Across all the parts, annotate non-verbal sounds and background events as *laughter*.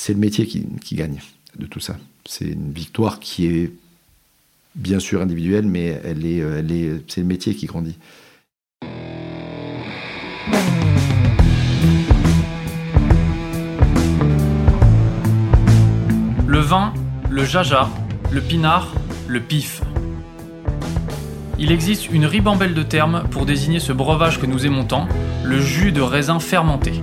c'est le métier qui, gagne de tout ça. C'est une victoire qui est bien sûr individuelle, mais est, c'est le métier qui grandit. Le vin, le jaja, le pinard, le pif. Il existe une ribambelle de termes pour désigner ce breuvage que nous aimons tant, le jus de raisin fermenté.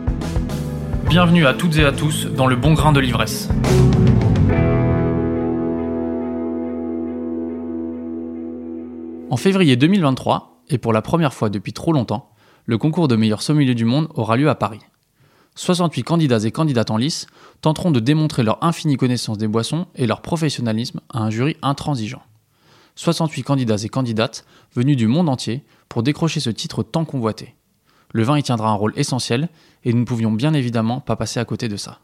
Bienvenue à toutes et à tous dans le bon grain de l'ivresse. En février 2023, et pour la première fois depuis trop longtemps, le concours de meilleur sommelier du monde aura lieu à Paris. 68 candidats et candidates en lice tenteront de démontrer leur infinie connaissance des boissons et leur professionnalisme à un jury intransigeant. 68 candidats et candidates venus du monde entier pour décrocher ce titre tant convoité. Le vin y tiendra un rôle essentiel et nous ne pouvions bien évidemment pas passer à côté de ça.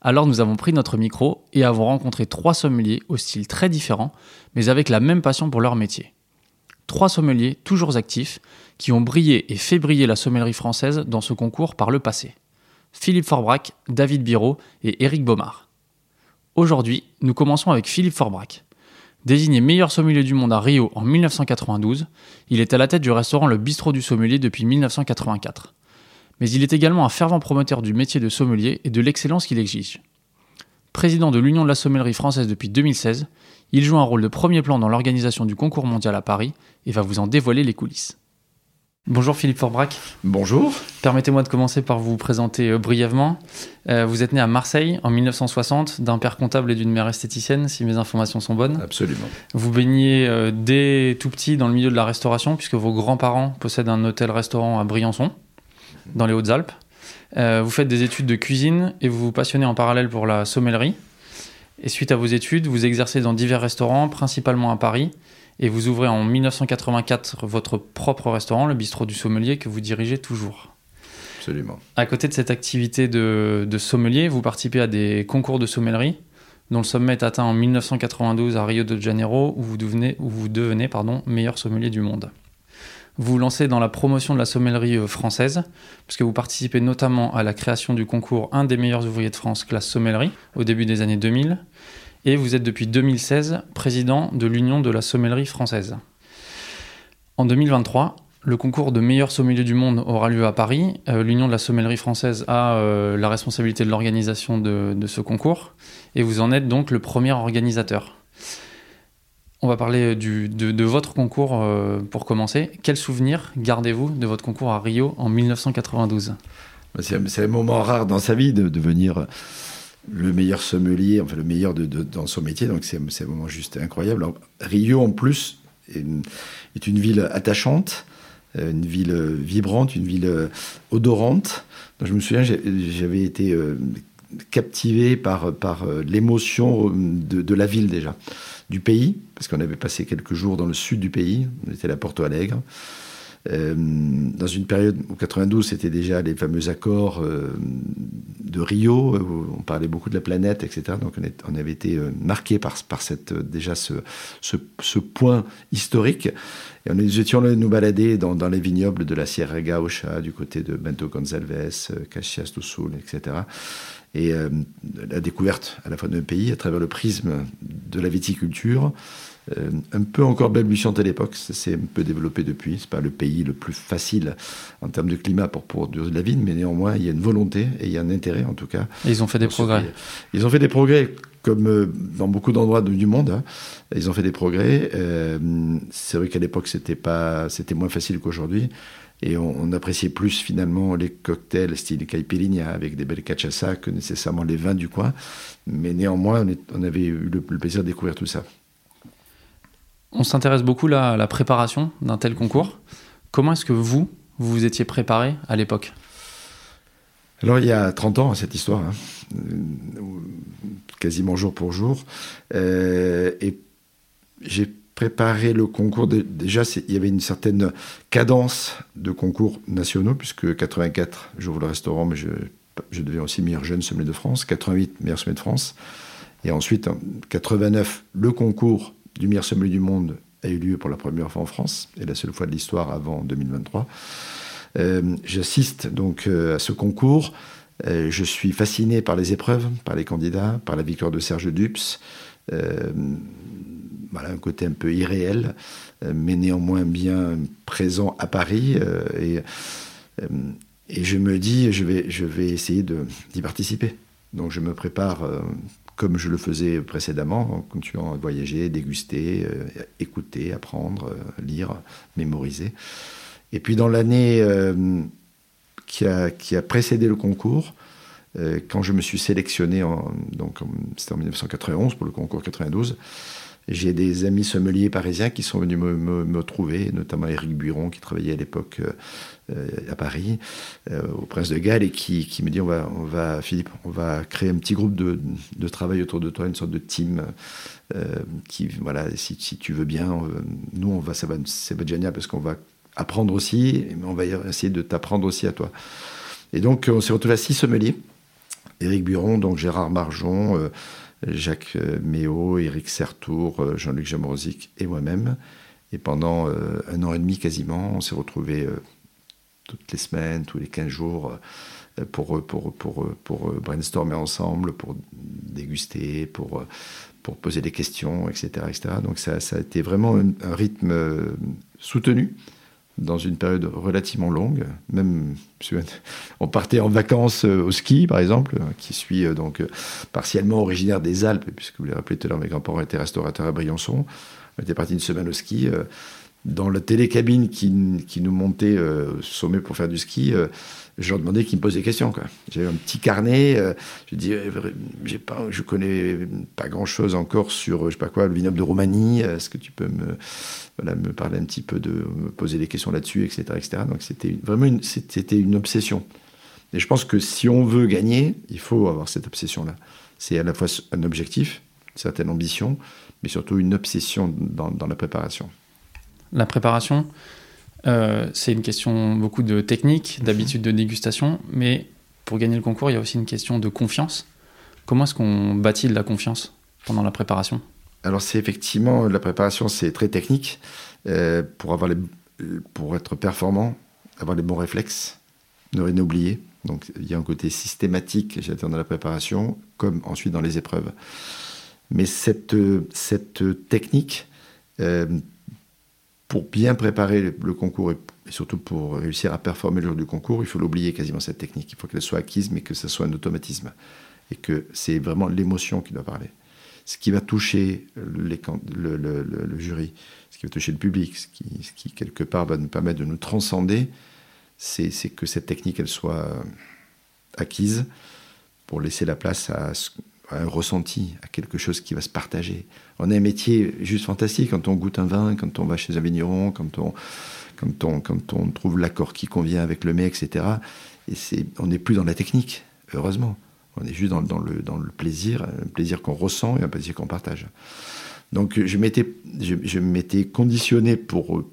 Alors nous avons pris notre micro et avons rencontré trois sommeliers au style très différent, mais avec la même passion pour leur métier. Trois sommeliers toujours actifs qui ont brillé et fait briller la sommellerie française dans ce concours par le passé. Philippe Forbrac, David Biro et Éric Baumard. Aujourd'hui, nous commençons avec Philippe Forbrac. Désigné meilleur sommelier du monde à Rio en 1992, il est à la tête du restaurant Le Bistrot du Sommelier depuis 1984. Mais il est également un fervent promoteur du métier de sommelier et de l'excellence qu'il exige. Président de l'Union de la sommellerie française depuis 2016, il joue un rôle de premier plan dans l'organisation du concours mondial à Paris et va vous en dévoiler les coulisses. Bonjour Philippe Forbrac. Bonjour. Permettez-moi de commencer par vous présenter euh, brièvement. Euh, vous êtes né à Marseille en 1960 d'un père comptable et d'une mère esthéticienne, si mes informations sont bonnes. Absolument. Vous baignez euh, dès tout petit dans le milieu de la restauration, puisque vos grands-parents possèdent un hôtel-restaurant à Briançon, dans les Hautes-Alpes. vous faites des études de cuisine et vous vous passionnez en parallèle pour la sommellerie. Et suite à vos études, vous exercez dans divers restaurants, principalement à Paris, et vous ouvrez en 1984 votre propre restaurant, le Bistrot du Sommelier, que vous dirigez toujours. Absolument. À côté de cette activité de, de sommelier, vous participez à des concours de sommellerie, dont le sommet est atteint en 1992 à Rio de Janeiro, où vous devenez, où vous devenez pardon, meilleur sommelier du monde. Vous vous lancez dans la promotion de la sommellerie euh, française, puisque vous participez notamment à la création du concours Un des meilleurs ouvriers de France classe sommellerie au début des années 2000, et vous êtes depuis 2016 président de l'Union de la sommellerie française. En 2023, le concours de meilleur sommelier du monde aura lieu à Paris. Euh, L'Union de la sommellerie française a euh, la responsabilité de l'organisation de, ce concours et vous en êtes donc le premier organisateur. On va parler de, votre concours euh, pour commencer. Quel souvenir gardez-vous de votre concours à Rio en 1992 C'est un moment rare dans sa vie de venir le meilleur sommelier, enfin le meilleur dans son métier, donc c'est un moment juste incroyable. Rio, en plus, est une, ville attachante, euh, une ville vibrante, une ville odorante. je me souviens, j'avais été euh, captivé par, par euh, l'émotion de, de, la ville déjà, du pays, parce qu'on avait passé quelques jours dans le sud du pays, on était à Porto Alegre. Euh, dans une période où 92, c'était déjà les fameux accords euh, de Rio, où on parlait beaucoup de la planète, etc. Donc on, avait été euh, marqué par, cette, déjà ce, point historique. Et nous étions nous balader dans, les vignobles de la Sierra Gaucha, du côté de Bento Gonçalves, Caxias do Sul, etc. Et la découverte à la fois d'un pays à travers le prisme de la viticulture, euh, un peu encore balbutiante à l'époque, ça s'est un peu développé depuis. C'est pas le pays le plus facile en termes de climat pour produire de la vigne, mais néanmoins il y a une volonté et il y a un intérêt en tout cas. Et ils ont fait des progrès. Ils ont fait des progrès comme euh, dans beaucoup d'endroits du monde. Hein. Ils ont fait des progrès. Euh, c'est vrai qu'à l'époque c'était pas, c'était moins facile qu'aujourd'hui. Et on, appréciait plus finalement les cocktails style caipirinha avec des belles cachaça que nécessairement les vins du coin. Mais néanmoins, on, avait eu le plaisir de découvrir tout ça. On s'intéresse beaucoup là, à la préparation d'un tel concours. Comment est-ce que vous, vous vous étiez préparé à l'époque? Alors il y a 30 ans, cette histoire, hein, quasiment jour pour jour, euh, et j'ai préparé le concours. déjà, il y avait une certaine cadence de concours nationaux, puisque 84, j'ouvre le restaurant, mais je, je deviens aussi meilleur jeune sommelier de France, 88, meilleur sommelier de France, et ensuite, en 89, le concours du meilleur sommelier du monde a eu lieu pour la première fois en France, et la seule fois de l'histoire avant 2023. Euh, j'assiste donc euh, à ce concours. Euh, je suis fasciné par les épreuves, par les candidats, par la victoire de Serge Dups. Un côté un peu irréel, mais néanmoins bien présent à Paris. et, et je me dis, je vais, je vais essayer d'y participer. Donc je me prépare comme je le faisais précédemment, en continuant à voyager, déguster, écouter, apprendre, lire, mémoriser. Et puis dans l'année euh, qui, a, qui, a, précédé le concours, euh, quand je me suis sélectionné, en, c'était en 1991 pour le concours 92, j'ai des amis sommeliers parisiens qui sont venus me, me, trouver, notamment Éric Buron qui travaillait à l'époque euh, à Paris, au Prince de Galles, et qui, me dit on va, on va, Philippe, on va créer un petit groupe de, de travail autour de toi, une sorte de team. qui voilà, si, tu veux bien, nous on va, ça va, ça va être génial parce qu'on va apprendre aussi, mais on va essayer de t'apprendre aussi à toi. Et donc, on s'est retrouvé à six sommeliers. Éric Buron, donc Gérard Marjon, euh, Jacques euh, Méo, Éric Sertour, euh, Jean-Luc Jamorosic et moi-même. Et pendant un an et demi quasiment, on s'est retrouvés toutes les semaines, tous les 15 jours, pour, pour, pour, pour brainstormer ensemble, pour déguster, pour, pour poser des questions, etc. etc. Donc ça, ça a été vraiment un rythme soutenu dans une période relativement longue. Même, on partait en vacances euh, au ski, par exemple, qui suis euh, donc euh, partiellement originaire des Alpes, puisque vous l'avez rappelé tout à l'heure, mes grands-parents étaient restaurateurs à Briançon. On était parti une semaine au ski. Dans la télécabine qui, nous montait au sommet pour faire du ski, je leur demandais qu'ils me posent des questions. J'avais un petit carnet. je dis, j'ai pas, je connais pas grand-chose encore sur, je sais pas quoi, le vignoble de Roumanie. Est-ce que tu peux me parler un petit peu de me poser des questions là-dessus, etc., etc. Donc c'était vraiment une, une obsession. Et je pense que si on veut gagner, il faut avoir cette obsession-là. C'est à la fois un objectif, une certaine ambition, mais surtout une obsession dans la préparation. La préparation, euh, c'est une question beaucoup de technique, d'habitude de dégustation, mais pour gagner le concours, il y a aussi une question de confiance. Comment est-ce qu'on bâtit de la confiance pendant la préparation? Alors c'est effectivement, la préparation, c'est très technique. Euh, pour, avoir les, pour être performant, avoir les bons réflexes, ne rien oublier. Donc il y a un côté systématique, j'attends dans la préparation, comme ensuite dans les épreuves. Mais cette, cette technique, euh, pour bien préparer le, concours et, surtout pour réussir à performer le jour du concours, il faut l'oublier quasiment cette technique. Il faut qu'elle soit acquise, mais que ce soit un automatisme. Et que c'est vraiment l'émotion qui doit parler ce qui va toucher le, jury, ce qui va toucher le public, ce qui, ce quelque part va nous permettre de nous transcender, c'est que cette technique elle soit acquise pour laisser la place à, un ressenti, à quelque chose qui va se partager. On a un métier juste fantastique quand on goûte un vin, quand on va chez un vigneron, quand on, quand on, quand on trouve l'accord qui convient avec le mets, etc. Et on n'est plus dans la technique, heureusement. On est juste dans, le, dans le plaisir, un plaisir qu'on ressent et un plaisir qu'on partage. Donc je m'étais, je, m'étais conditionné pour,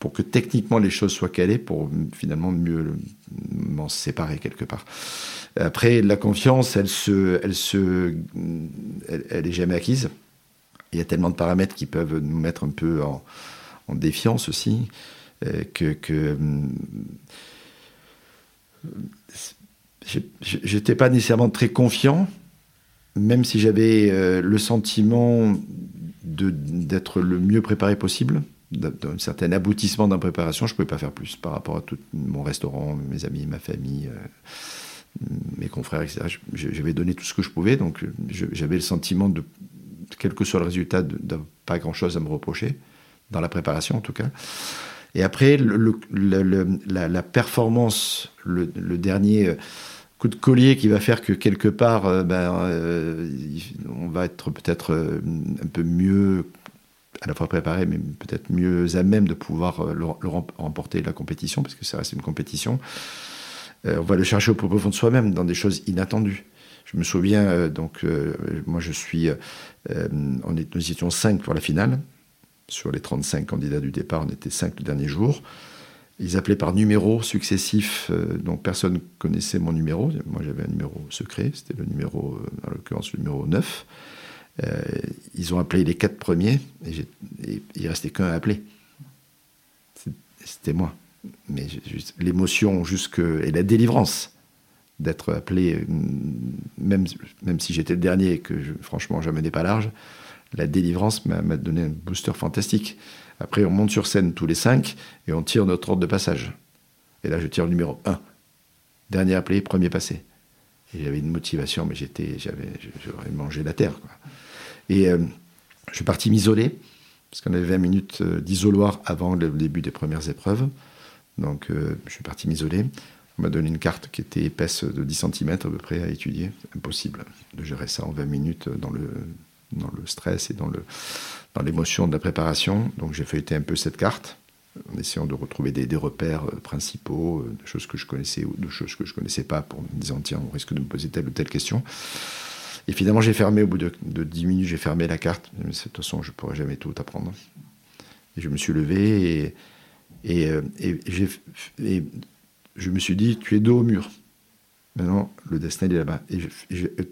pour que techniquement les choses soient calées, pour finalement mieux m'en séparer quelque part. Après, la confiance, elle se, elle se, elle, est jamais acquise. Il y a tellement de paramètres qui peuvent nous mettre un peu en, défiance aussi, euh, que, que j'étais pas nécessairement très confiant, même si j'avais euh, le sentiment d'être le mieux préparé possible, d'un certain aboutissement la préparation, je ne pouvais pas faire plus par rapport à tout mon restaurant, mes amis, ma famille, euh, mes confrères, etc. J'avais donné tout ce que je pouvais, donc j'avais le sentiment de, quel que soit le résultat, de, pas grand-chose à me reprocher, dans la préparation en tout cas. Et après, la, performance, le, dernier euh, coup de collier qui va faire que quelque part, euh, ben, euh, on va être peut-être un peu mieux, à la fois préparé, mais peut-être mieux à même de pouvoir le, remporter la compétition, parce que ça reste une compétition. on va le chercher au plus profond de soi-même, dans des choses inattendues. Je me souviens, donc, moi je suis. on est, nous étions cinq pour la finale. Sur les 35 candidats du départ, on était cinq le dernier jour. Ils appelaient par numéro successif, donc personne ne connaissait mon numéro. Moi j'avais un numéro secret, c'était le numéro, en l'occurrence le numéro 9. Euh, ils ont appelé les quatre premiers et, et il restait qu'un à appeler. C'était moi. Mais l'émotion jusque et la délivrance d'être appelé, même, même si j'étais le dernier et que je, franchement je menais pas large, la délivrance m'a donné un booster fantastique. Après, on monte sur scène tous les cinq et on tire notre ordre de passage. Et là, je tire le numéro 1. Dernier appelé, premier passé. Et j'avais une motivation, mais j'étais, j'avais, j'aurais mangé la terre. Et euh, je suis parti m'isoler, parce qu'on avait 20 minutes euh, d'isoloir avant le début des premières épreuves. Donc euh, je suis parti m'isoler. On m'a donné une carte qui était épaisse de 10 cm à peu près à étudier. Impossible de gérer ça en 20 minutes dans le, stress et dans, l'émotion de la préparation. Donc j'ai feuilleté un peu cette carte en essayant de retrouver des, des, repères principaux, de choses que je connaissais ou de choses que je ne connaissais pas, pour me disant, tiens, on risque de me poser telle ou telle question. Et finalement, j'ai fermé, au bout de, de 10 minutes, j'ai fermé la carte. De toute façon, je ne pourrais jamais tout apprendre. Et je me suis levé euh, et, je me suis dit, tu es dos au mur. Maintenant, le destin, est là-bas. Et,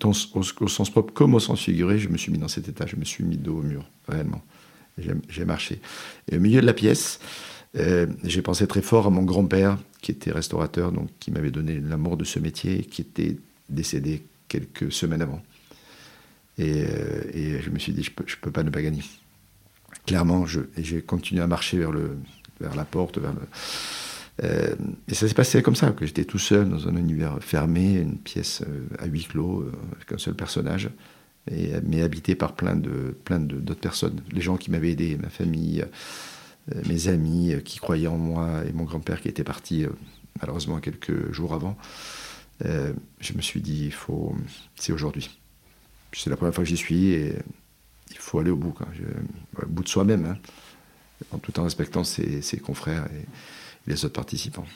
au, sens propre comme au sens figuré, je me suis mis dans cet état. Je me suis mis dos au mur, réellement. J'ai marché. Et au milieu de la pièce, euh, j'ai pensé très fort à mon grand-père, qui était restaurateur, donc qui m'avait donné l'amour de ce métier, qui était décédé quelques semaines avant. Euh, et, je me suis dit, je ne peux, pas ne pas gagner. Clairement, j'ai continué à marcher vers, le, vers la porte. Euh, et ça s'est passé comme ça, que j'étais tout seul dans un univers fermé, une pièce euh, à huis clos, avec un seul personnage, mais habité par plein, de, plein d'autres personnes. Les gens qui m'avaient aidé, ma famille, mes amis qui croyaient en moi, et mon grand-père qui était parti malheureusement quelques jours avant. je me suis dit, faut, c'est aujourd'hui c'est la première fois que j'y suis et il faut aller au bout, quoi. au bout de soi-même, hein, en tout en respectant ses, ses confrères et, les autres participants.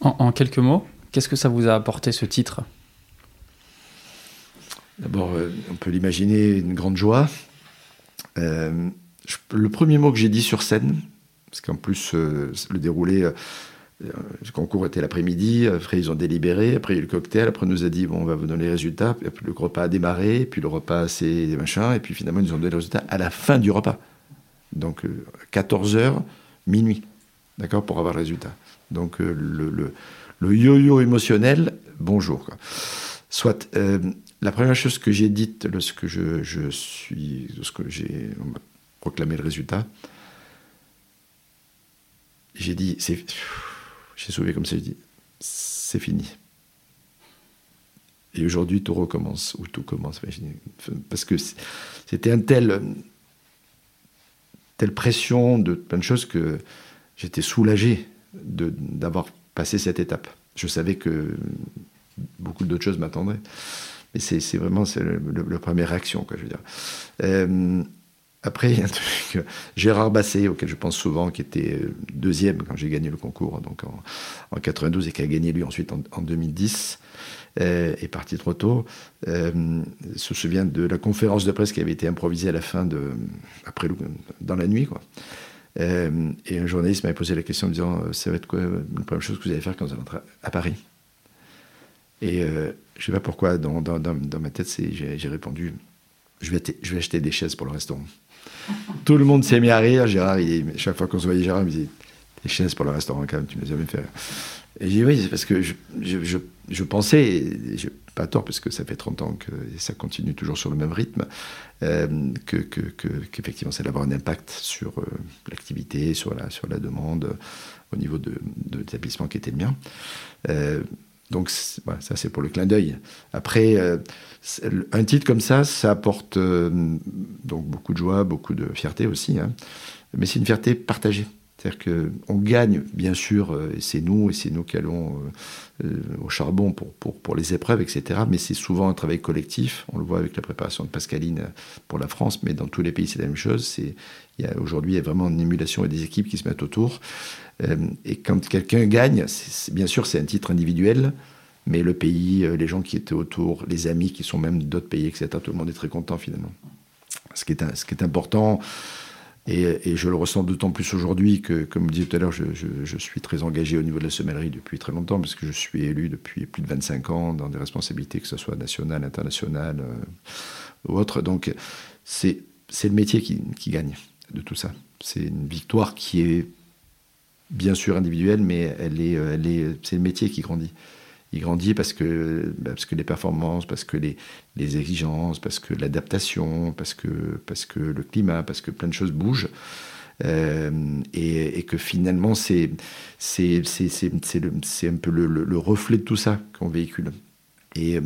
En, en quelques mots, qu'est-ce que ça vous a apporté ce titre? D'abord, euh, on peut l'imaginer une grande joie. Euh, je, le premier mot que j'ai dit sur scène, parce qu'en plus euh, le déroulé le concours était l'après-midi, après ils ont délibéré, après il y a eu le cocktail, après on nous a dit bon on va vous donner les résultats, puis le repas a démarré, puis le repas c'est des machins, et puis finalement ils nous ont donné les résultats à la fin du repas. Donc 14 euh, minuit, d'accord, pour avoir le résultat. Donc euh, le, yo-yo émotionnel, bonjour. Soit euh, la première chose que j'ai dite lorsque je, je suis, lorsque j'ai proclamé le résultat, j'ai dit c'est j'ai sauvé comme ça, je dis, c'est fini. Et aujourd'hui, tout recommence, ou tout commence. Parce que c'était un tel, telle pression de plein de choses que j'étais soulagé d'avoir passé cette étape. Je savais que beaucoup d'autres choses m'attendraient. Mais c'est vraiment le, la première réaction, quoi, je veux dire. Euh, après, il y a un truc, Gérard Basset, auquel je pense souvent, qui était euh, deuxième quand j'ai gagné le concours, donc en, en 92, et qui a gagné lui ensuite en, en 2010, euh, est parti trop tôt, euh, se souvient de la conférence de presse qui avait été improvisée à la fin de, après dans la nuit, quoi. Euh, et un journaliste m'avait posé la question en me disant, ça va être quoi la première chose que vous allez faire quand vous allez rentrer à Paris? Et je ne sais pas pourquoi, dans, dans, dans, ma tête, j'ai répondu, je vais acheter des chaises pour le restaurant. Tout le monde s'est mis à rire. Gérard, chaque fois qu'on se voyait, Gérard me disait Les chaises pour le restaurant, quand même, tu ne les jamais fait. Et j'ai dit Oui, c'est parce que je, je, je, je pensais, et j'ai pas tort, parce que ça fait 30 ans que ça continue toujours sur le même rythme, euh, que, que, que, qu'effectivement, ça allait avoir un impact sur euh, l'activité, sur la, demande, euh, au niveau de l'établissement qui était le mien. Donc ça c'est pour le clin d'œil. Après, euh, un titre comme ça, ça apporte euh, donc beaucoup de joie, beaucoup de fierté aussi. Hein. Mais c'est une fierté partagée. C'est-à-dire qu'on gagne, bien sûr, euh, et c'est nous, et c'est nous qui allons euh, euh, au charbon pour, pour, pour, les épreuves, etc. Mais c'est souvent un travail collectif. On le voit avec la préparation de Pascaline pour la France, mais dans tous les pays, c'est la même chose. Aujourd'hui, il y a vraiment une émulation et des équipes qui se mettent autour. et quand quelqu'un gagne, bien sûr, c'est un titre individuel, mais le pays, les gens qui étaient autour, les amis qui sont même d'autres pays, etc., tout le monde est très content finalement. Ce qui est, ce qui est important, et, je le ressens d'autant plus aujourd'hui que, comme je disais tout à l'heure, je, suis très engagé au niveau de la semellerie depuis très longtemps, parce que je suis élu depuis plus de 25 ans dans des responsabilités, que ce soit nationales, internationales euh, ou autres. Donc, c'est le métier qui, gagne de tout ça. C'est une victoire qui est bien sûr individuelle, mais est, c'est le métier qui grandit il grandit parce que, bah, parce que les performances, parce que les, les exigences, parce que l'adaptation, parce que, parce que le climat, parce que plein de choses bougent. Euh, et, que finalement, c'est un peu le, le, reflet de tout ça qu'on véhicule. Et euh,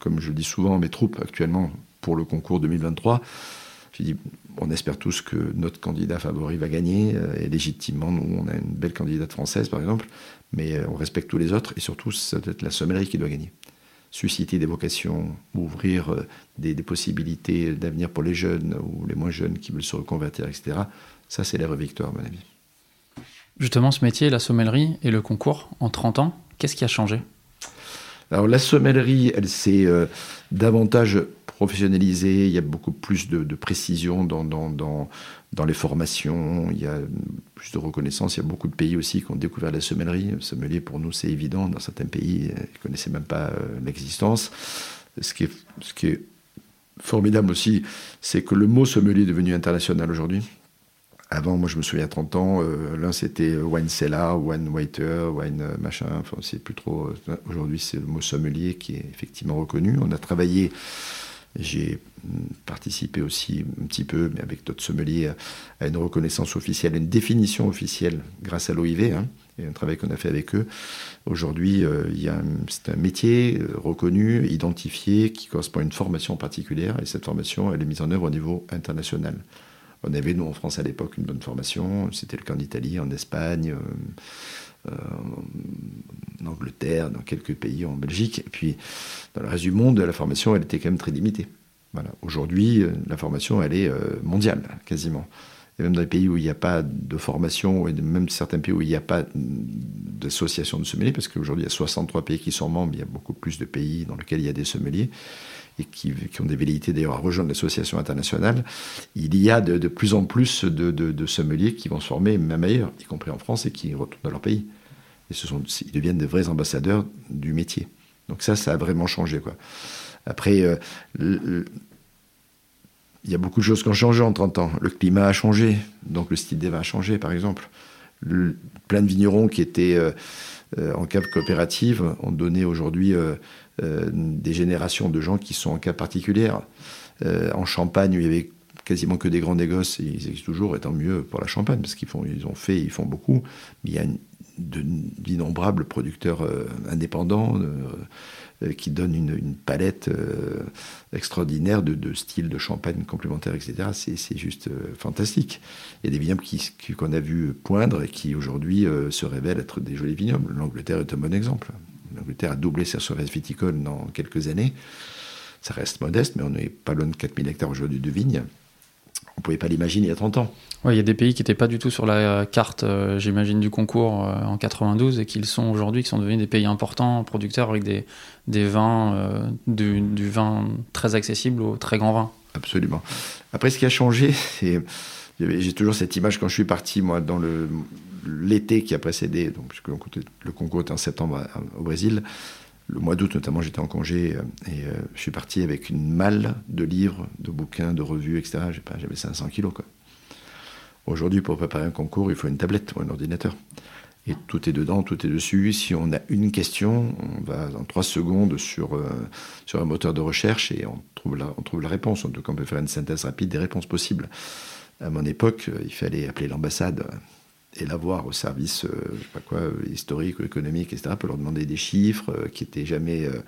comme je le dis souvent à mes troupes actuellement pour le concours 2023, je dis, on espère tous que notre candidat favori va gagner, euh, et légitimement, nous, on a une belle candidate française, par exemple, mais euh, on respecte tous les autres, et surtout, ça doit être la sommellerie qui doit gagner. Susciter des vocations, ouvrir euh, des, possibilités d'avenir pour les jeunes ou les moins jeunes qui veulent se reconvertir, etc. Ça, c'est la vraie victoire, à mon avis. Justement, ce métier, la sommellerie et le concours, en 30 ans, qu'est-ce qui a changé? Alors la sommellerie, elle s'est davantage professionnalisé, il y a beaucoup plus de, précision dans, les formations, il y a plus de reconnaissance. Il y a beaucoup de pays aussi qui ont découvert la sommellerie. Le sommelier, pour nous, c'est évident. Dans certains pays, ils ne connaissaient même pas euh, l'existence. Ce qui, est, ce qui est formidable aussi, c'est que le mot sommelier est devenu international aujourd'hui. Avant, moi, je me souviens 30 ans, euh, l'un c'était wine cellar, wine waiter, wine euh, machin. Enfin, c'est plus trop. Aujourd'hui, c'est le mot sommelier qui est effectivement reconnu. On a travaillé j'ai participé aussi un petit peu, mais avec d'autres sommeliers, à une reconnaissance officielle, une définition officielle grâce à l'OIV, hein, et un travail qu'on a fait avec eux. Aujourd'hui, euh, c'est un métier euh, reconnu, identifié, qui correspond à une formation particulière, et cette formation, elle est mise en œuvre au niveau international. On avait, nous, en France, à l'époque, une bonne formation. C'était le cas en Italie, en Espagne, euh, en Angleterre, dans quelques pays, en Belgique. Et puis, dans le reste du monde, la formation, elle était quand même très limitée. Aujourd'hui, euh, la formation, elle est euh, mondiale, quasiment. Et même dans les pays où il n'y a pas de formation, et même certains pays où il n'y a pas d'association de sommeliers, parce qu'aujourd'hui, il y a 63 pays qui sont membres, il y a beaucoup plus de pays dans lesquels il y a des sommeliers et qui, ont des velléités d'ailleurs à rejoindre l'association internationale, il y a de, plus en plus de, sommeliers qui vont se former, même ailleurs, y compris en France, et qui retournent dans leur pays. Et ce sont, ils deviennent des vrais ambassadeurs du métier. Donc ça, ça a vraiment changé. Après, euh, il y a beaucoup de choses qui ont changé en 30 ans. Le climat a changé, donc le style des vins a changé, par exemple. plein de vignerons qui étaient euh, euh, en cave coopérative ont donné aujourd'hui des générations de gens qui sont en cas particulière. Euh, en Champagne, il y avait quasiment que des grands négoces, et ils existent toujours, et tant mieux pour la Champagne, parce qu'ils ils ont fait, ils font beaucoup. Mais il y a d'innombrables producteurs euh, indépendants qui donnent une, palette extraordinaire de, styles de champagne complémentaires, etc. C'est juste fantastique. Il y a des vignobles qu'on a vu poindre et qui aujourd'hui se révèlent être des jolis vignobles. L'Angleterre est un bon exemple. L'Angleterre a doublé sa surface viticole dans quelques années. Ça reste modeste, mais on n'est pas loin de 4000 hectares aujourd'hui de vignes. On ne pouvait pas l'imaginer il y a 30 ans. Oui, il y a des pays qui n'étaient pas du tout sur la carte, euh, j'imagine, du concours euh, en 92 et qui le sont aujourd'hui, qui sont devenus des pays importants, producteurs avec des, des vins, euh, du, du, vin très accessible au très grand vin. Absolument. Après, ce qui a changé, c'est. J'ai toujours cette image quand je suis parti, moi, dans le, l'été qui a précédé, donc, puisque le concours était en septembre au Brésil, le mois d'août notamment, j'étais en congé euh, et euh, je suis parti avec une malle de livres, de bouquins, de revues, etc. J'avais 500 kilos. Aujourd'hui, pour préparer un concours, il faut une tablette ou un ordinateur. Et tout est dedans, tout est dessus. Si on a une question, on va en trois secondes sur, euh, sur un moteur de recherche et on trouve, la, on trouve la réponse. En tout cas, on peut faire une synthèse rapide des réponses possibles. À mon époque, il fallait appeler l'ambassade et l'avoir au service, euh, je sais pas quoi, historique économique, etc., peut leur demander des chiffres euh, qui étaient jamais. Euh,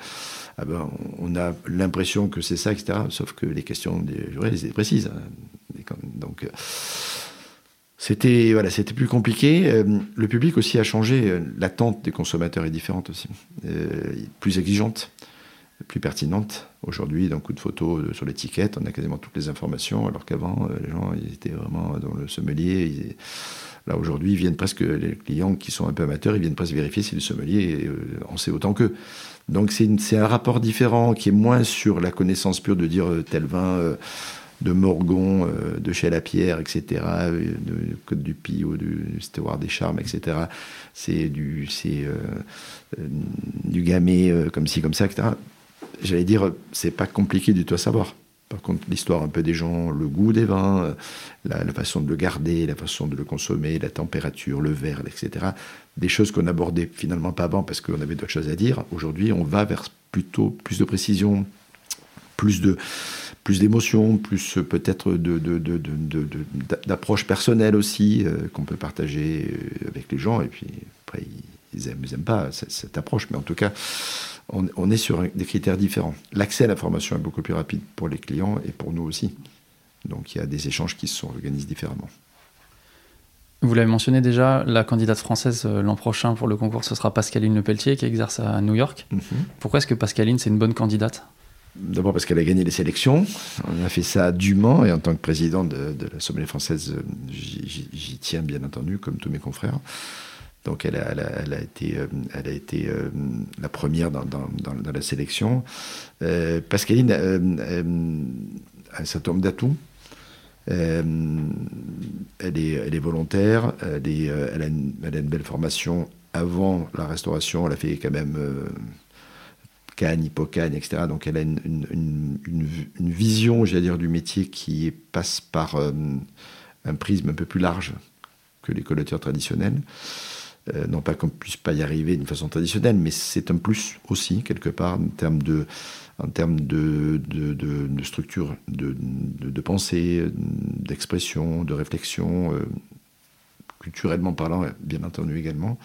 ah ben, on a l'impression que c'est ça, etc., sauf que les questions des jurés, elles étaient précises. Donc, C'était voilà, c'était plus compliqué. Euh, le public aussi a changé. Euh, l'attente des consommateurs est différente aussi, euh, plus exigeante, plus pertinente. Aujourd'hui, d'un coup de photo sur l'étiquette, on a quasiment toutes les informations, alors qu'avant, les gens ils étaient vraiment dans le sommelier. Là aujourd'hui, viennent presque les clients qui sont un peu amateurs, ils viennent presque vérifier si le sommelier en sait autant qu'eux. Donc c'est un rapport différent qui est moins sur la connaissance pure de dire tel vin de Morgon, euh, de Chez la Pierre, etc., euh, de Côte du Py ou du Steward des Charmes, etc. C'est du, c'est, euh, du gamay comme ci, comme ça, etc. J'allais dire, c'est pas compliqué du tout à savoir. Par contre, l'histoire un peu des gens, le goût des vins, la, façon de le garder, la façon de le consommer, la température, le verre, etc. Des choses qu'on abordait finalement pas avant parce qu'on avait d'autres choses à dire. Aujourd'hui, on va vers plutôt plus de précision, plus de plus d'émotions, plus peut-être d'approche personnelle aussi, euh, qu'on peut partager euh, avec les gens. Et puis après, ils aiment, ils aiment pas cette, approche. Mais en tout cas, on, est sur des critères différents. L'accès à l'information est beaucoup plus rapide pour les clients et pour nous aussi. Donc il y a des échanges qui se organisent différemment. Vous l'avez mentionné déjà, la candidate française euh, l'an prochain pour le concours, ce sera Pascaline Lepelletier qui exerce à New York. Mhm. Pourquoi est-ce que Pascaline, c'est une bonne candidate? D'abord parce qu'elle a gagné les sélections. On a fait ça dûment et en tant que président de, la Sommelier française, j'y tiens bien entendu, comme tous mes confrères. Donc elle a, été, euh, euh, la première dans, la sélection. Euh, Pascaline euh, a un certain nombre d'atouts. elle, est, volontaire, elle, a une, belle formation avant la restauration. Elle a fait quand même Cannes, Hippocagne, etc. Donc elle a une, vision, j'allais dire, du métier qui passe par euh, un prisme un peu plus large que les collateurs traditionnels. Euh, non pas qu'on puisse pas y arriver d'une façon traditionnelle, mais c'est un plus aussi, quelque part, en termes de, en termes de, de, structure, de, de, pensée, d'expression, de réflexion, euh, culturellement parlant, bien entendu également.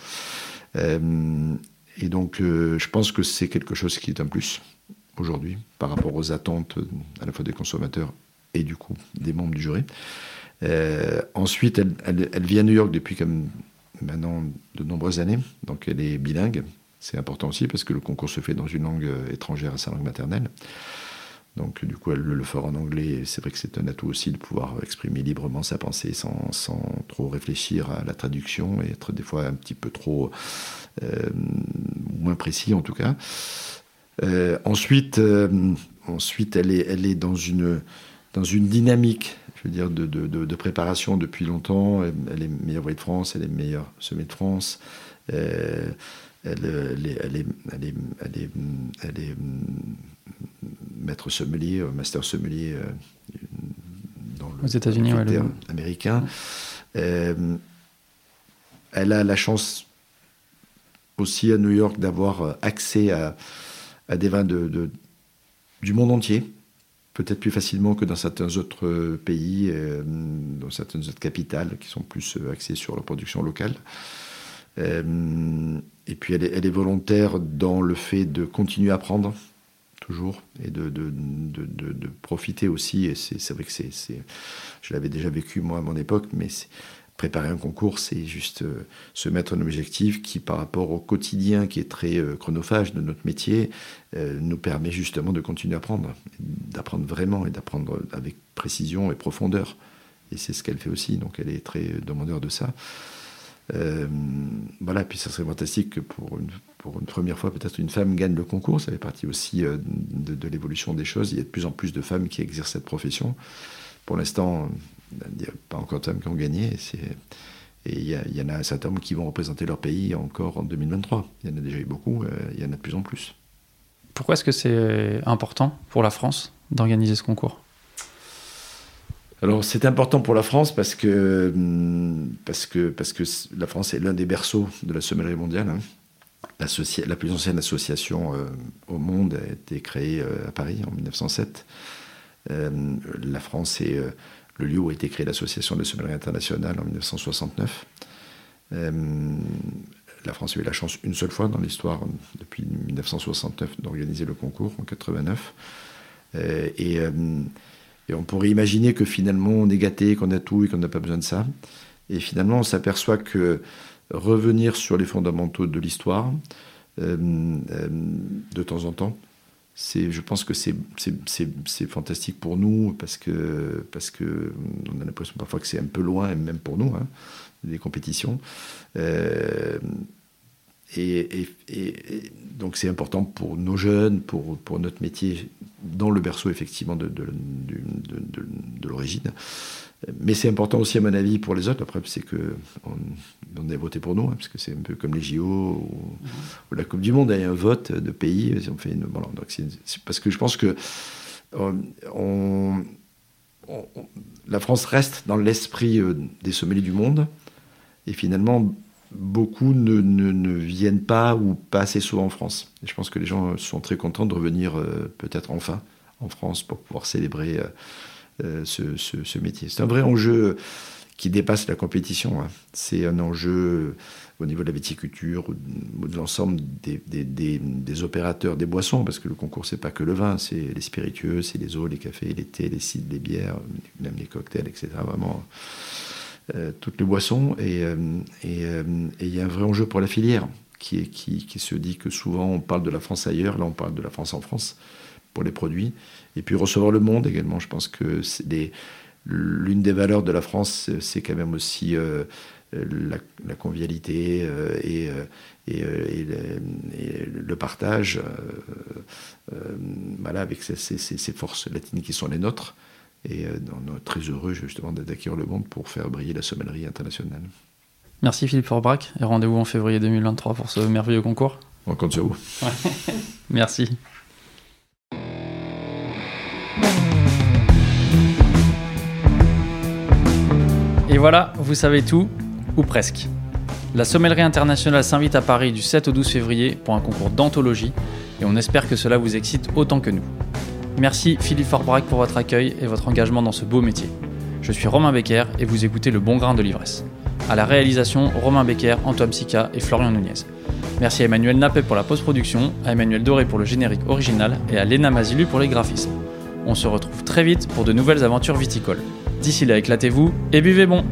Et donc, euh, je pense que c'est quelque chose qui est un plus aujourd'hui par rapport aux attentes à la fois des consommateurs et du coup des membres du jury. Euh, ensuite, elle, elle, vit à New York depuis comme maintenant de nombreuses années, donc elle est bilingue. C'est important aussi parce que le concours se fait dans une langue euh, étrangère à sa langue maternelle. Donc du coup, elle le fera en anglais. C'est vrai que c'est un atout aussi de pouvoir exprimer librement sa pensée sans, sans, trop réfléchir à la traduction et être des fois un petit peu trop euh, moins précis en tout cas. Euh, ensuite, ensuite, elle est, elle est dans une dans une dynamique, je veux dire, de, de, de, préparation depuis longtemps. Elle, est meilleure voix de France, elle est meilleure semée de France. elle, elle, est, elle, est, elle, est, elle, est, maître sommelier, master sommelier dans le, aux États-Unis, ouais, américain. elle a la chance aussi à New York d'avoir euh, accès à, des vins de, du monde entier, peut-être plus facilement que dans certains autres euh, pays, euh, dans certaines autres capitales qui sont plus axées sur la production locale. et puis elle est, volontaire dans le fait de continuer à apprendre, toujours, et de, de, de profiter aussi. Et c'est vrai que c'est, je l'avais déjà vécu moi à mon époque, mais préparer un concours, c'est juste euh, se mettre un objectif qui, par rapport au quotidien qui est très euh, chronophage de notre métier, euh, nous permet justement de continuer à apprendre, d'apprendre vraiment et d'apprendre avec précision et profondeur. Et c'est ce qu'elle fait aussi, donc elle est très demandeur de ça. voilà, puis ça serait fantastique que pour une, première fois, peut-être une femme gagne le concours. Ça fait partie aussi de l'évolution des choses. Il y a de plus en plus de femmes qui exercent cette profession. Pour l'instant, il n'y a pas encore de femmes qui ont gagné. Et il y, en a un certain nombre qui vont représenter leur pays encore en 2023. Il y en a déjà eu beaucoup, euh, il y en a de plus en plus. Pourquoi est-ce que c'est important pour la France d'organiser ce concours? Alors c'est important pour la France parce que, hum, parce que, parce que la France est l'un des berceaux de la sommellerie mondiale. Hein. La, plus ancienne association euh, au monde a été créée euh, à Paris en 1907. la France est le lieu où a été créée l'association de sommellerie internationale en 1969. Euh, la France a eu la chance une seule fois dans l'histoire, depuis 1969, d'organiser le concours en 89. Euh, euh, et, on pourrait imaginer que finalement on est gâté, qu'on a tout et qu'on n'a pas besoin de ça. Et finalement, on s'aperçoit que revenir sur les fondamentaux de l'histoire, de temps en temps, je pense que c'est, fantastique pour nous parce que, parce que on a l'impression parfois que c'est un peu loin, même pour nous, hein, des compétitions. Euh, et, donc c'est important pour nos jeunes, pour, pour notre métier, dans le berceau effectivement de, de, de l'origine. Mais c'est important aussi, à mon avis, pour les autres. Après, c'est que on, a voté pour nous, hein, parce que c'est un peu comme les JO ou, la Coupe du Monde. Il y a un vote de pays. On fait une, donc c'est, parce que je pense que euh, on, la France reste dans l'esprit euh, des sommeliers du monde. Et finalement, beaucoup ne, ne, viennent pas ou pas assez souvent en France. Et je pense que les gens sont très contents de revenir euh, peut-être enfin en France pour pouvoir célébrer euh, ce, ce, métier. C'est un vrai enjeu qui dépasse la compétition. Hein. C'est un enjeu au niveau de la viticulture, ou de l'ensemble des, opérateurs des boissons, parce que le concours, c'est pas que le vin, c'est les spiritueux, c'est les eaux, les cafés, les thés, les cidres, les bières, même les cocktails, etc. Vraiment, euh, toutes les boissons. Et euh, il y a un vrai enjeu pour la filière, qui se dit que souvent on parle de la France ailleurs, là on parle de la France en France pour les produits. Et puis recevoir le monde également. Je pense que l'une des valeurs de la France, c'est quand même aussi euh, la, convivialité euh, et, euh, et, le, partage, voilà, avec ces, ces, forces latines qui sont les nôtres. Et on est très heureux justement d'acquérir le monde pour faire briller la sommellerie internationale. Merci Philippe Forbrac et rendez-vous en février 2023 pour ce merveilleux concours. On compte sur vous. *laughs* Merci. Voilà, vous savez tout, ou presque. La Sommellerie internationale s'invite à Paris du 7 au 12 février pour un concours d'anthologie et on espère que cela vous excite autant que nous. Merci Philippe Forbrac pour votre accueil et votre engagement dans ce beau métier. Je suis Romain Becker et vous écoutez Le Bon Grain de l'Ivresse. À la réalisation, Romain Becker, Antoine Sica et Florian Nunez. Merci à Emmanuel Nappé pour la post-production, à Emmanuel Doré pour le générique original et à Léna Mazilu pour les graphismes. On se retrouve très vite pour de nouvelles aventures viticoles. D'ici là, éclatez-vous et buvez bon